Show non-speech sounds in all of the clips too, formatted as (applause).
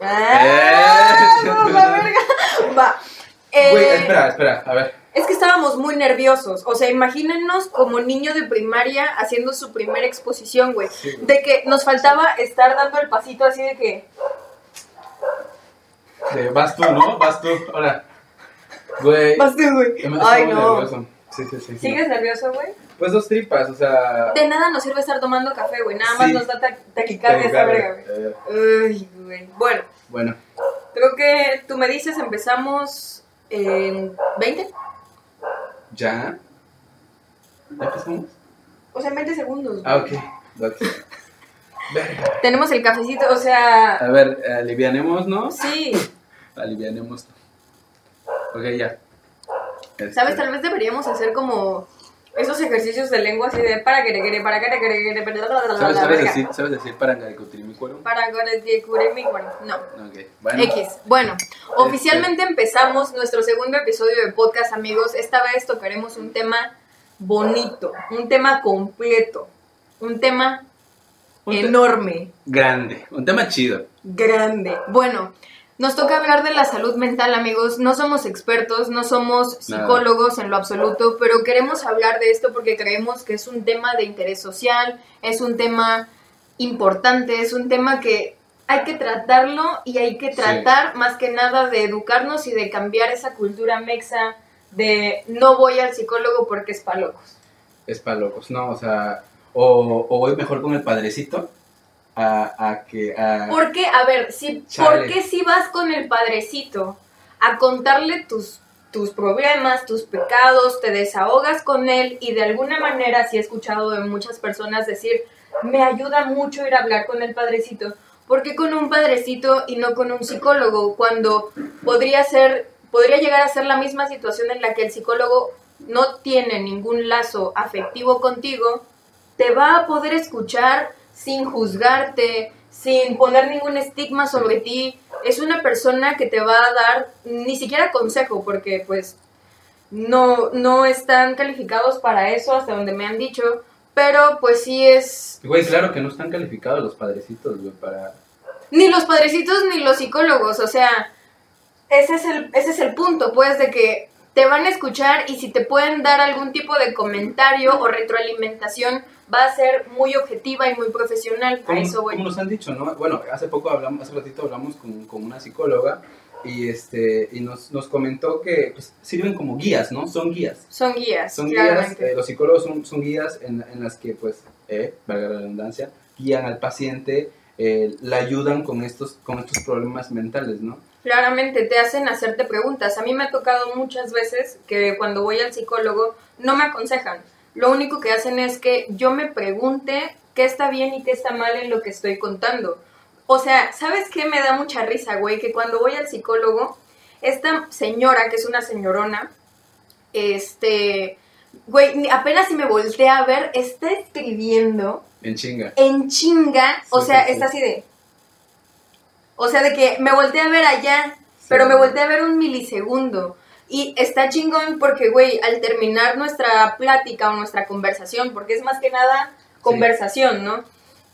Ah, Eh. la verga. Va. Eh, Güey, espera, espera, a ver. Es que estábamos muy nerviosos. O sea, imagínennos como niño de primaria haciendo su primera exposición, güey. Sí. De que nos faltaba estar dando el pasito así de que. Vas tú, ¿no? Vas tú. Ahora. Güey. Vas tú, güey. Ay, no. nervioso. Sí, sí, sí. ¿Sigues nervioso, güey? Pues dos tripas, o sea. De nada nos sirve estar tomando café, güey. Nada más Sí. nos da ta- taquicardia esa verga, güey. Uy, güey. Bueno, Bueno, creo que tú me dices, empezamos en 20. ¿ya? ¿Ya empezamos? O sea, en 20 segundos. Ah, ok. ok. Verga. Tenemos el cafecito, o sea. A ver, alivianemos, ¿no? Sí. (laughs) Alivianemos. Ok, ya. Este, ¿Sabes? Tal vez deberíamos hacer como esos ejercicios de lengua así de para que para que para que ¿Sabes, sabes decir, ¿Sabes decir para cuero? Para mi bueno, no. Ok, bueno. X. Bueno, oficialmente empezamos nuestro segundo episodio de podcast, amigos. Esta vez tocaremos un tema bonito, un tema completo, un tema Un te- enorme, Grande, un tema chido. grande. Bueno, nos toca hablar de la salud mental, amigos. No somos expertos, no somos psicólogos en lo absoluto, pero queremos hablar de esto porque creemos que es un tema de interés social, es un tema importante, es un tema que hay que tratarlo y hay que Sí. tratar más que nada de educarnos y de cambiar esa cultura mexa de no voy al psicólogo porque es para locos. Es para locos, ¿no? O sea, o, o voy mejor con el padrecito a, a que... A, Porque, a ver, si, Chale. ¿por qué si vas con el padrecito a contarle tus, tus problemas, tus pecados, te desahogas con él y de alguna manera, si he escuchado de muchas personas decir, me ayuda mucho ir a hablar con el padrecito, ¿por qué con un padrecito y no con un psicólogo? Cuando podría ser, podría llegar a ser la misma situación en la que el psicólogo no tiene ningún lazo afectivo contigo, te va a poder escuchar sin juzgarte, sin poner ningún estigma sobre ti. Es una persona que te va a dar ni siquiera consejo, porque pues no, no están calificados para eso, hasta donde me han dicho, pero pues sí es... Güey, claro que no están calificados los padrecitos, güey, para... Ni los padrecitos ni los psicólogos, o sea, ese es el, ese es el punto, pues, de que te van a escuchar y si te pueden dar algún tipo de comentario o retroalimentación, va a ser muy objetiva y muy profesional. A Como, eso voy. como nos han dicho, ¿no? Bueno, hace poco hablamos, hace ratito hablamos con, con una psicóloga y este y nos, nos comentó que pues, sirven como guías, ¿no? Son guías. Son guías, Son guías, eh, los psicólogos son, son guías en, en las que, pues, eh, valga la redundancia, guían al paciente, eh, la ayudan con estos, con estos problemas mentales, ¿no? Claramente te hacen hacerte preguntas. A mí me ha tocado muchas veces que cuando voy al psicólogo no me aconsejan. Lo único que hacen es que yo me pregunte qué está bien y qué está mal en lo que estoy contando. O sea, ¿sabes qué me da mucha risa, güey? Que cuando voy al psicólogo, esta señora, que es una señorona, este, güey, apenas si me voltea a ver, está escribiendo En chinga. en chinga, o sea, sí, está así de... O sea, de que me volteé a ver allá, Sí. pero me volteé a ver un milisegundo. Y está chingón porque, güey, al terminar nuestra plática o nuestra conversación, porque es más que nada conversación, ¿no?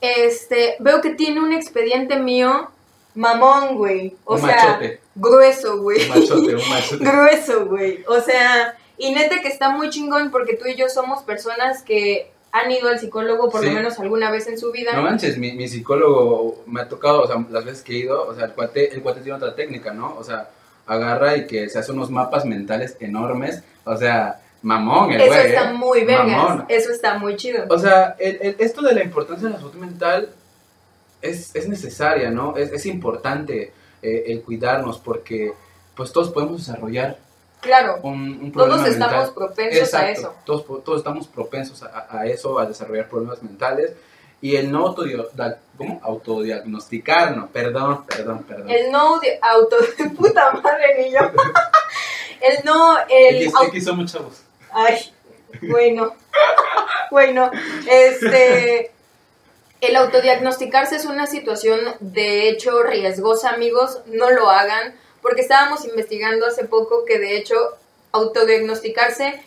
Este, veo que tiene un expediente mío mamón, güey. O Un sea, machote. grueso, güey. Un machote, un machote. (laughs) grueso, güey. O sea, y neta que está muy chingón porque tú y yo somos personas que han ido al psicólogo por Sí. lo menos alguna vez en su vida. No manches, mi, mi psicólogo me ha tocado, o sea, las veces que he ido, o sea, el cuate, el cuate tiene otra técnica, ¿no? O sea, agarra y que se hace unos mapas mentales enormes, o sea, mamón el Eso güey, está ¿eh? muy vergas. Mamón. Eso está muy chido. O sea, el- el- esto de la importancia de la salud mental es, es necesaria, ¿no? Es, es importante eh, el cuidarnos porque pues todos podemos desarrollar Claro, un, un problema todos estamos propensos a eso. Todos, todos estamos propensos a, a eso, a desarrollar problemas mentales. Y el no autodio- da- ¿cómo? autodiagnosticarnos, perdón, perdón, perdón. El no auto (laughs) puta madre ni yo. (laughs) El no, el X, somos chavos. Ay, bueno. Bueno, este. El autodiagnosticarse es una situación de hecho riesgosa, amigos. No lo hagan. Porque estábamos investigando hace poco que de hecho autodiagnosticarse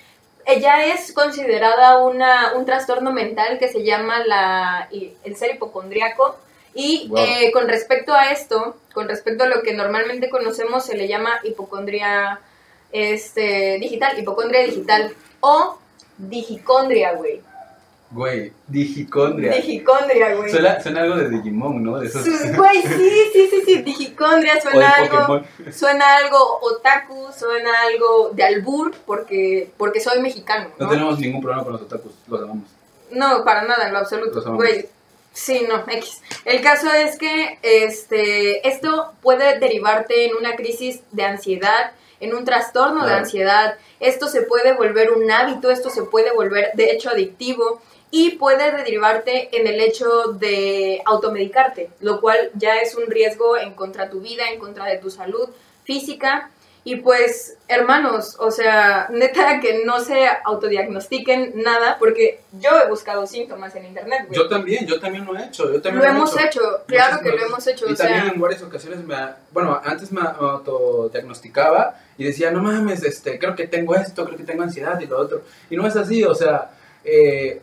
eh, ya es considerada una, un trastorno mental que se llama la, el ser hipocondriaco. Y Wow. eh, con respecto a esto, con respecto a lo que normalmente conocemos, se le llama hipocondria este, digital, hipocondria digital o digicondria, güey. Güey, digicondria. Digicondria, güey. Suena, suena algo de Digimon, ¿no? De esos... Su- Güey, sí, sí, sí, sí, digicondria (laughs) suena algo, Pokémon. suena algo otaku, suena algo de albur, porque, porque soy mexicano, No ¿no? tenemos ningún problema con los otakus, los amamos. No, para nada, en lo absoluto. Los amamos. Güey, sí, no, X. El caso es que este, esto puede derivarte en una crisis de ansiedad, en un trastorno de ansiedad. Esto se puede volver un hábito, esto se puede volver, de hecho, adictivo. Y puede derivarte en el hecho de automedicarte, lo cual ya es un riesgo en contra de tu vida, en contra de tu salud física. Y pues, hermanos, o sea, (laughs) neta que no se autodiagnostiquen nada, porque yo he buscado síntomas en internet, güey. Yo también, yo también lo he hecho. Yo también Lo he hemos hecho, claro que lo hemos hecho, Y o sea- también en varias ocasiones me, bueno, antes me autodiagnosticaba y decía, no mames, este, creo que tengo esto, creo que tengo ansiedad y lo otro. Y no es así, o sea, eh,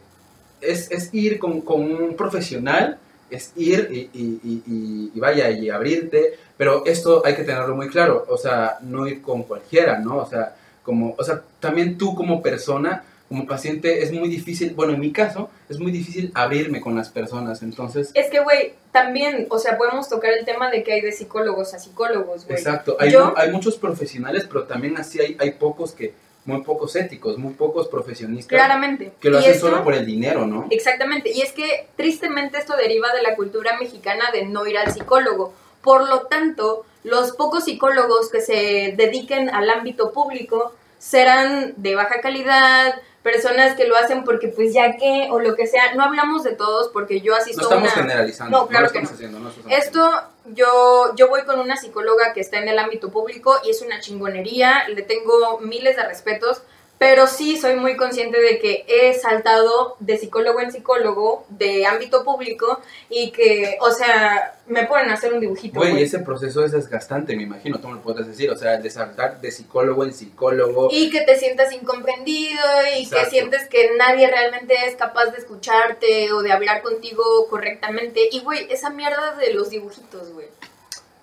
es, es ir con, con un profesional, es ir y, y- y- y- y vaya, y abrirte, pero esto hay que tenerlo muy claro, o sea, no ir con cualquiera, ¿no? O sea, como, o sea, también tú como persona, como paciente, es muy difícil, bueno, en mi caso, es muy difícil abrirme con las personas, entonces... Es que, güey, también, o sea, podemos tocar el tema de que hay de psicólogos a psicólogos, güey. Exacto, hay, Yo- hay muchos profesionales, pero también así hay, hay pocos que, muy pocos éticos, muy pocos profesionistas Claramente. que lo hacen solo por el dinero, ¿no? Exactamente, y es que tristemente esto deriva de la cultura mexicana de no ir al psicólogo. Por lo tanto, los pocos psicólogos que se dediquen al ámbito público serán de baja calidad, personas que lo hacen porque pues ya que, o lo que sea, no hablamos de todos porque yo No asisto a estamos una... generalizando, No, claro que no. haciendo, no Esto, yo, yo voy con una psicóloga que está en el ámbito público y es una chingonería, le tengo miles de respetos, pero sí soy muy consciente de que he saltado de psicólogo en psicólogo, de ámbito público, y que, o sea, me pueden hacer un dibujito. Güey, ese proceso es desgastante, me imagino, tú me lo puedes decir, o sea, de saltar de psicólogo en psicólogo, Y que te sientas incomprendido y Exacto. que sientes que nadie realmente es capaz de escucharte o de hablar contigo correctamente. Y, güey, esa mierda de los dibujitos, güey.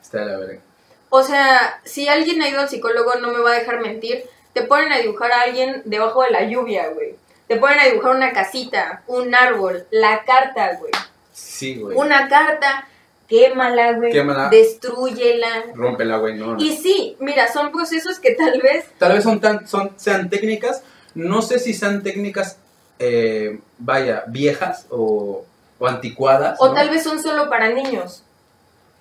está la verga. O sea, si alguien ha ido al psicólogo, no me va a dejar mentir. Te ponen a dibujar a alguien debajo de la lluvia, güey. Te ponen a dibujar una casita, un árbol, la carta, güey. Sí, güey. Una carta, quémala, güey. Quémala. Destrúyela. Rómpela, güey, no. no. Y sí, mira, son procesos que tal vez Tal vez son tan, son, sean técnicas, no sé si sean técnicas, eh, vaya, viejas o, o anticuadas. O ¿no? tal vez son solo para niños.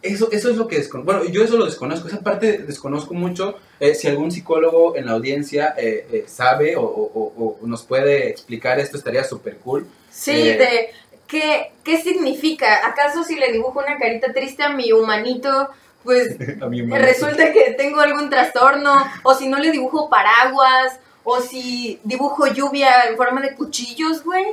Eso, eso es lo que desconozco. Bueno, yo eso lo desconozco. Esa parte desconozco mucho. Eh, si algún psicólogo en la audiencia eh, eh, sabe o, o- nos puede explicar esto, estaría súper cool. Sí, Eh. de ¿qué, ¿qué significa? ¿Acaso si le dibujo una carita triste a mi humanito, pues (laughs) A resulta que tengo algún trastorno? O si no le dibujo paraguas, o si dibujo lluvia en forma de cuchillos, güey.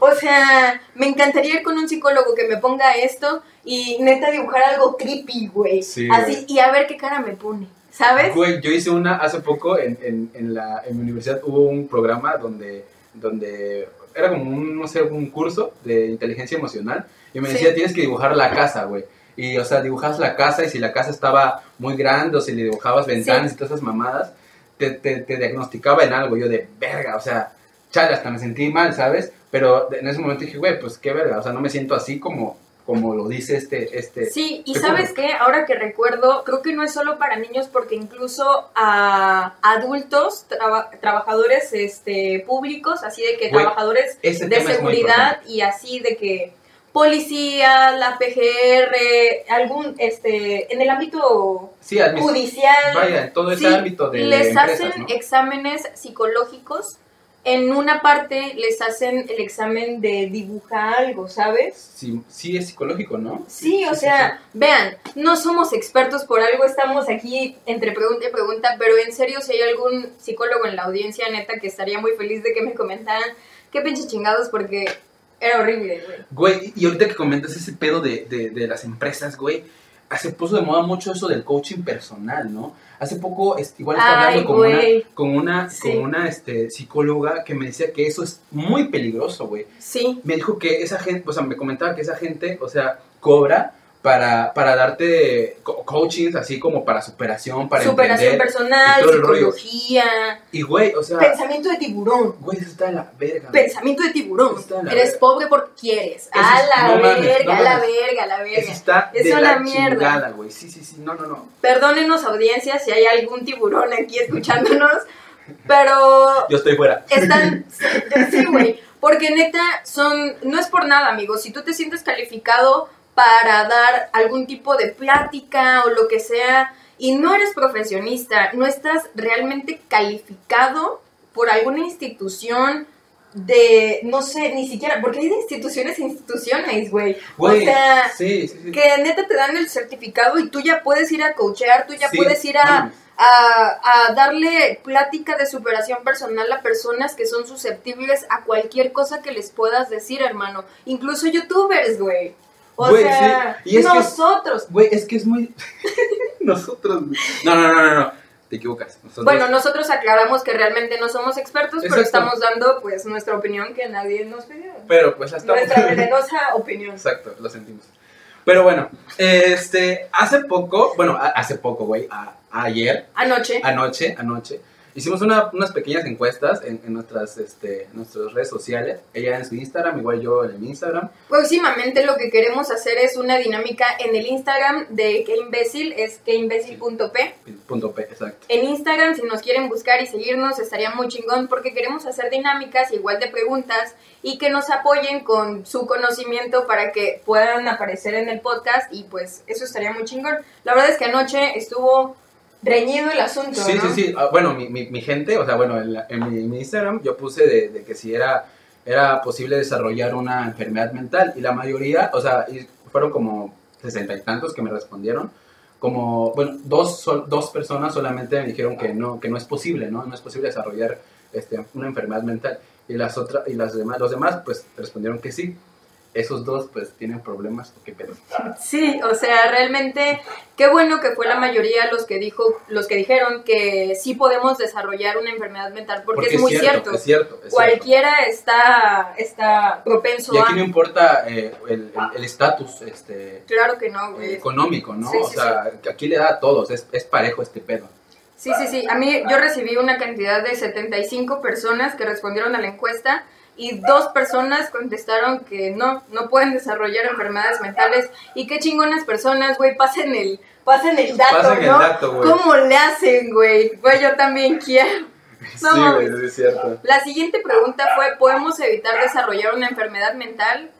O sea, me encantaría ir con un psicólogo que me ponga esto y neta dibujar algo creepy, güey. Sí, Así, güey. y a ver qué cara me pone, ¿sabes? Güey, yo hice una hace poco en, en, en, la, en mi universidad. Hubo un programa donde, donde era como un, no sé, un curso de inteligencia emocional. Y me Sí. decía, tienes que dibujar la casa, güey. Y, o sea, dibujas la casa y si la casa estaba muy grande o si le dibujabas ventanas Sí. y todas esas mamadas, te, te, te diagnosticaba en algo. Yo de verga, o sea, chale, hasta me sentí mal, ¿sabes? Pero en ese momento dije, güey, pues qué verga, o sea, no me siento así como, como lo dice este, este. Sí, y Te sabes qué, ahora que recuerdo, creo que no es solo para niños porque incluso a adultos, traba- trabajadores este, públicos, así de que trabajadores de seguridad y así de que policía, la PGR, algún, este, en el ámbito Sí, judicial, Vaya, todo ese Sí, ámbito de les empresas, hacen ¿no? exámenes psicológicos. En una parte les hacen el examen de dibujar algo, ¿sabes? Sí, sí es psicológico, ¿no? Sí, o sea, vean, no somos expertos por algo, estamos aquí entre pregunta y pregunta, pero en serio, si hay algún psicólogo en la audiencia, neta, que estaría muy feliz de que me comentaran qué pinche chingados, porque era horrible, güey. Güey, y ahorita que comentas ese pedo de, de, de las empresas, güey, se puso de moda mucho eso del coaching personal, ¿no? Hace poco, igual estaba Ay, hablando con una, con una, Sí. con una este, psicóloga que me decía que eso es muy peligroso, güey. Sí, Me dijo que esa gente, o sea, me comentaba que esa gente, o sea, cobra para, para darte co- coachings así como para superación, para Superación entender. personal, y psicología, Y güey, o sea, pensamiento de tiburón. güey, eso está de la verga. güey. Pensamiento de tiburón. Está de la Eres verga. pobre porque quieres. Eso A la no mames, verga, no a la mames. verga, a la Eso verga. está Es de una la mierda. chingada, güey. Sí, sí, sí, no, no, no. Perdónenos audiencia si hay algún tiburón aquí escuchándonos, pero Yo estoy fuera. están, (laughs) sí, güey, porque neta son, no es por nada, amigos, si tú te sientes calificado para dar algún tipo de plática o lo que sea y no eres profesionista, no estás realmente calificado por alguna institución de, no sé, ni siquiera, porque hay de instituciones a instituciones, güey. O sea, sí, sí, sí. que neta te dan el certificado y tú ya puedes ir a coachear, tú ya puedes ir a, a, a darle plática de superación personal a personas que son susceptibles a cualquier cosa que les puedas decir, hermano. Incluso youtubers, güey. O sea, sí. Y es que- nosotros. Güey, es que es muy. (laughs) Nosotros. No, no, no, no, no. Te equivocas. Nosotros... Bueno, nosotros aclaramos que realmente no somos expertos, pero estamos dando pues nuestra opinión que nadie nos pidió. Pero pues hasta. Nuestra venenosa opinión. Exacto, lo sentimos. Pero bueno, este. Hace poco, bueno, hace poco, güey. ayer, Anoche. anoche, anoche. Hicimos una- unas pequeñas encuestas en, en nuestras, este, nuestras redes sociales. Ella en su Instagram, igual yo en mi Instagram. Próximamente lo que queremos hacer es una dinámica en el Instagram de que imbécil, es queimbécil.p. Punto P, exacto. En Instagram, si nos quieren buscar y seguirnos, estaría muy chingón porque queremos hacer dinámicas igual de preguntas y que nos apoyen con su conocimiento para que puedan aparecer en el podcast y pues eso estaría muy chingón. La verdad es que anoche estuvo reñido el asunto, Sí, ¿no? sí, sí. Ah, bueno, mi, mi, mi gente, o sea, bueno, en, la- en mi, mi Instagram yo puse de, de que si era, era posible desarrollar una enfermedad mental y la mayoría, o sea, fueron como sesenta y tantos que me respondieron. Como, bueno, dos, dos personas solamente me dijeron que no, que no es posible, ¿no? No es posible desarrollar este, una enfermedad mental. Y las otras, y las demás, los demás, pues respondieron que sí. Esos dos, pues, tienen problemas, ¿o qué pedo? Sí, o sea, realmente qué bueno que fue la mayoría los que dijo, los que dijeron que sí podemos desarrollar una enfermedad mental, porque, es muy cierto. Es cierto, es cierto. Cualquiera está, está propenso Y aquí a. no importa eh, el estatus, este, Claro que no, güey. económico, ¿no? Sí, o sí, sea, aquí le da a todos, es, es parejo este pedo. Sí, sí, sí. A mí yo recibí una cantidad de 75 personas que respondieron a la encuesta y dos personas contestaron que no, no pueden desarrollar enfermedades mentales. Y qué chingonas personas, güey, pasen el, pasen el dato, Pasen el ¿no? dato, güey. ¿Cómo le hacen, güey? Güey, yo también quiero. No sí, güey, es cierto. La siguiente pregunta fue, ¿podemos evitar desarrollar una enfermedad mental?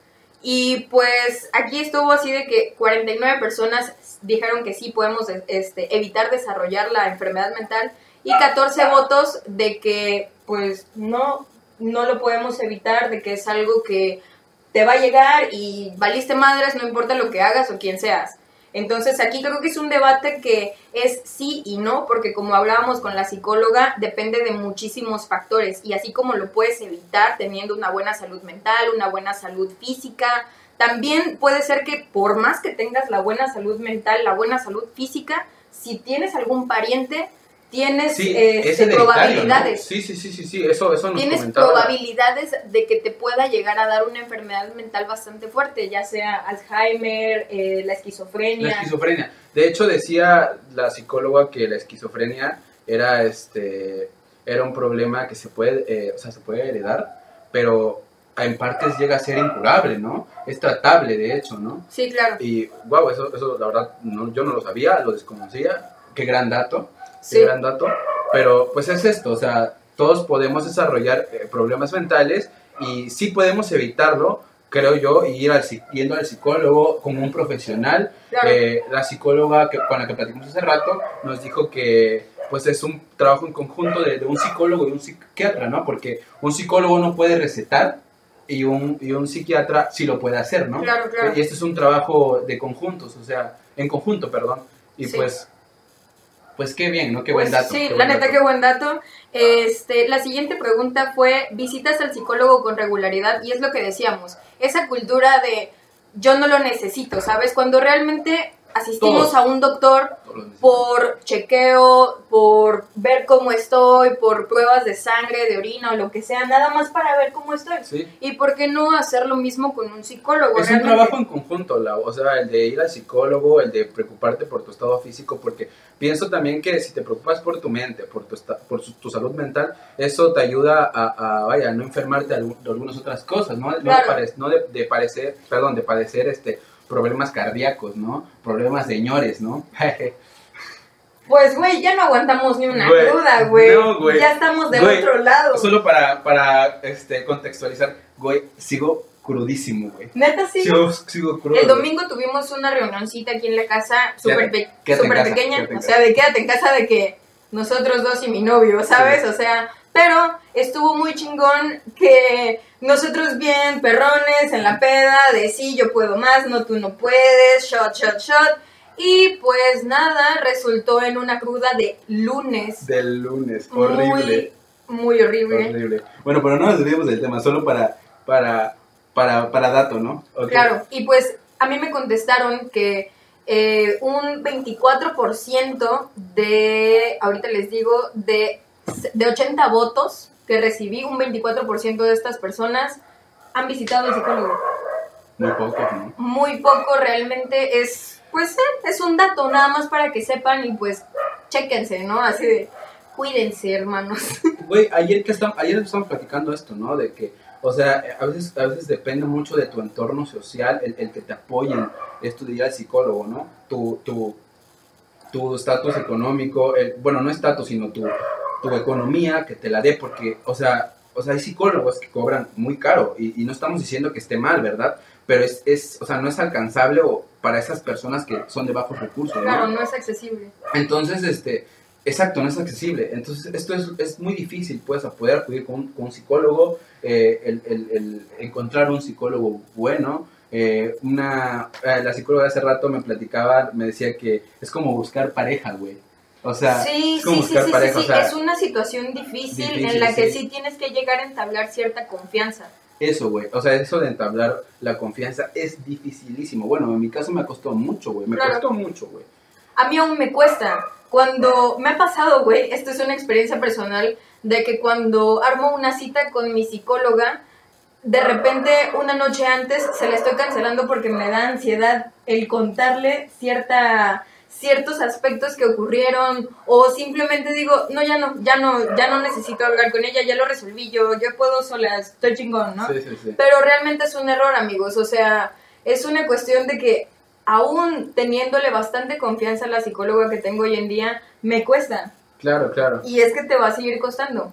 Y pues aquí estuvo así de que 49 personas dijeron que sí podemos este, evitar desarrollar la enfermedad mental y 14 votos de que pues no, no lo podemos evitar, de que es algo que te va a llegar y valiste madres, no importa lo que hagas o quién seas. Entonces aquí creo que es un debate que es sí y no, porque como hablábamos con la psicóloga, depende de muchísimos factores y así como lo puedes evitar teniendo una buena salud mental, una buena salud física, también puede ser que por más que tengas la buena salud mental, la buena salud física, si tienes algún pariente, tienes Sí, este, ¿no? probabilidades. Sí, sí, sí, sí, sí, eso, eso nos Tienes probabilidades de que te pueda llegar a dar una enfermedad mental bastante fuerte, ya sea Alzheimer, eh, la esquizofrenia. La esquizofrenia. De hecho, decía la psicóloga que la esquizofrenia era este era un problema que se puede, eh, o sea, se puede heredar, pero en partes llega a ser incurable, ¿no? Es tratable, de hecho, ¿no? Sí, claro. Y wow, eso, eso la verdad no, yo no lo sabía, lo desconocía. Qué gran dato, Sí. gran dato. Pero pues es esto, o sea, todos podemos desarrollar eh, problemas mentales y sí podemos evitarlo, creo yo, y ir al, yendo al psicólogo como un profesional. Claro. Eh, la psicóloga que, con la que platicamos hace rato nos dijo que pues es un trabajo en conjunto de, de un psicólogo y un psiquiatra, ¿no? Porque un psicólogo no puede recetar y un, y un psiquiatra sí lo puede hacer, ¿no? Claro, claro. Y este es un trabajo de conjuntos, o sea, en conjunto, perdón. Y Sí. pues, pues qué bien, ¿no? Qué Pues buen dato. Sí, la neta, qué buen dato. Este, la siguiente pregunta fue, ¿visitas al psicólogo con regularidad? Y es lo que decíamos, esa cultura de yo no lo necesito, ¿sabes? Cuando realmente asistimos Todos. a un doctor por chequeo, por ver cómo estoy, por pruebas de sangre, de orina o lo que sea, nada más para ver cómo estoy. Sí. ¿Y por qué no hacer lo mismo con un psicólogo? Es un Realmente- trabajo en conjunto, Lau. o sea, el de ir al psicólogo, el de preocuparte por tu estado físico, porque pienso también que si te preocupas por tu mente, por tu, por su- tu salud mental, eso te ayuda a, a, vaya, no enfermarte de, algu- de algunas otras cosas, ¿no? No, de, Claro. pare- no de, de parecer, perdón, de padecer este, problemas cardíacos, ¿no? Problemas de ñores, ¿no? (laughs) Pues, güey, ya no aguantamos ni una Güey, cruda, güey. no, güey. Ya estamos del Güey, otro lado. Solo para, para este, contextualizar, güey, sigo crudísimo, güey. Neta, sí. Sigo, sigo crudo. El güey. domingo tuvimos una reunioncita aquí en la casa, súper pe- pequeña. O sea, de quédate en casa de que nosotros dos y mi novio, ¿sabes? Sí. O sea, pero estuvo muy chingón que nosotros bien perrones en la peda, de sí, yo puedo más, no, tú no puedes, shot, shot, shot. Y pues nada, resultó en una cruda de lunes. Del lunes, horrible. Muy, muy horrible. Horrible. Bueno, pero no nos desviemos del tema, solo para, para, para, para dato, ¿no? Claro, y pues a mí me contestaron que eh, un 24% de, ahorita les digo, de, de 80 votos que recibí, un 24% de estas personas han visitado al psicólogo. Muy poco, ¿no? Muy poco realmente es, pues eh, es un dato, nada más para que sepan y pues chéquense, ¿no? Así de, cuídense, hermanos. (laughs) Güey, ayer que estamos, ayer estamos platicando esto, ¿no? De que, o sea, a veces, a veces depende mucho de tu entorno social, el, el que te apoyen, ir al psicólogo, ¿no? Tu, tu, tu estatus económico, el- bueno, no estatus, sino tu, tu economía que te la dé, porque, o sea, o sea, hay psicólogos que cobran muy caro y, y no estamos diciendo que esté mal, ¿verdad? Pero es, es, o sea, no es alcanzable o para esas personas que son de bajos recursos. Claro, no es accesible. Entonces, este, exacto, no es accesible. Entonces, esto es, es muy difícil, pues, a poder acudir con, un- con un psicólogo, eh, el, el- el encontrar un psicólogo bueno. eh, una, eh, la psicóloga de hace rato me platicaba, me decía que es como buscar pareja, güey. O sea, Sí, sí, sí, pareja, o sea, es una situación difícil, en la que sí. sí tienes que llegar a entablar cierta confianza. eso, güey. O sea, eso de entablar la confianza es dificilísimo. Bueno, en mi caso me costó mucho, güey. Me Claro. costó mucho, güey. A mí aún me cuesta. Cuando me ha pasado, güey, esto es una experiencia personal, de que cuando armo una cita con mi psicóloga, de repente una noche antes se la estoy cancelando porque me da ansiedad el contarle cierta ciertos aspectos que ocurrieron o simplemente digo, no, ya no, ya no, ya no necesito hablar con ella, ya lo resolví yo, yo puedo sola, estoy chingón, ¿no? Sí, sí, sí. Pero realmente es un error, amigos. O sea, es una cuestión de que aún teniéndole bastante confianza a la psicóloga que tengo hoy en día, me cuesta. Claro, claro. Y es que te va a seguir costando.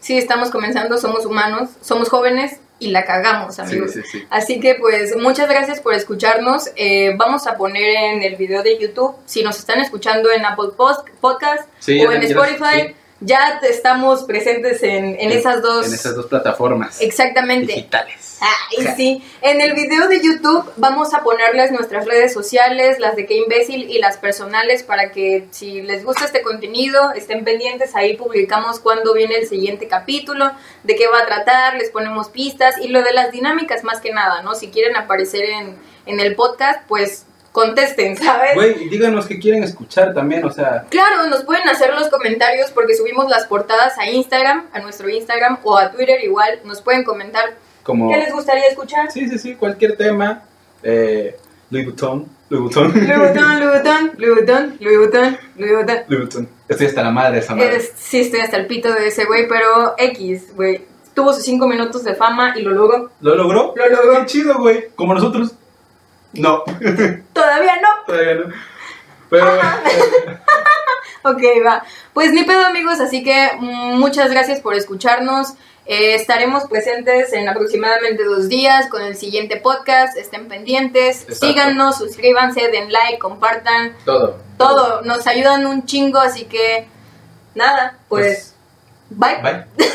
Sí, estamos comenzando, somos humanos, somos jóvenes y la cagamos, amigos. Sí, sí, sí. Así que pues muchas gracias por escucharnos. Eh, vamos a poner en el video de YouTube, si nos están escuchando en Apple Post- Podcast o en Spotify. Ya estamos presentes en, en esas dos. En esas dos plataformas Exactamente. digitales. Ay, sí. En el video de YouTube vamos a ponerles nuestras redes sociales, las de Qué Imbécil y las personales, para que si les gusta este contenido, estén pendientes. Ahí publicamos cuándo viene el siguiente capítulo, de qué va a tratar, les ponemos pistas y lo de las dinámicas más que nada, ¿no? Si quieren aparecer en, en el podcast, pues contesten, ¿sabes? Güey, díganos que quieren escuchar también, o sea, Claro, nos pueden hacer los comentarios porque subimos las portadas a Instagram, a nuestro Instagram o a Twitter igual. Nos pueden comentar como... qué les gustaría escuchar. Sí, sí, sí, cualquier tema. Eh, Louis Vuitton, Louis Vuitton. Louis Vuitton, Louis Vuitton, Louis Vuitton, Louis Vuitton, Louis Vuitton. Louis Vuitton. Estoy hasta la madre de esa madre. Sí, estoy hasta el pito de ese güey, pero X, güey. Tuvo sus cinco minutos de fama y lo logró. ¿Lo logró? Lo logró. Qué chido, güey. Como nosotros. No, (laughs) Todavía no. todavía no. Pero, (laughs) Ok, va. Pues ni pedo, amigos, así que muchas gracias por escucharnos. Eh, estaremos presentes en aproximadamente dos días con el siguiente podcast. Estén pendientes, Exacto. síganos, suscríbanse, den like, compartan. todo. Todo, nos ayudan un chingo, así que nada, pues, bye. Bye. (laughs)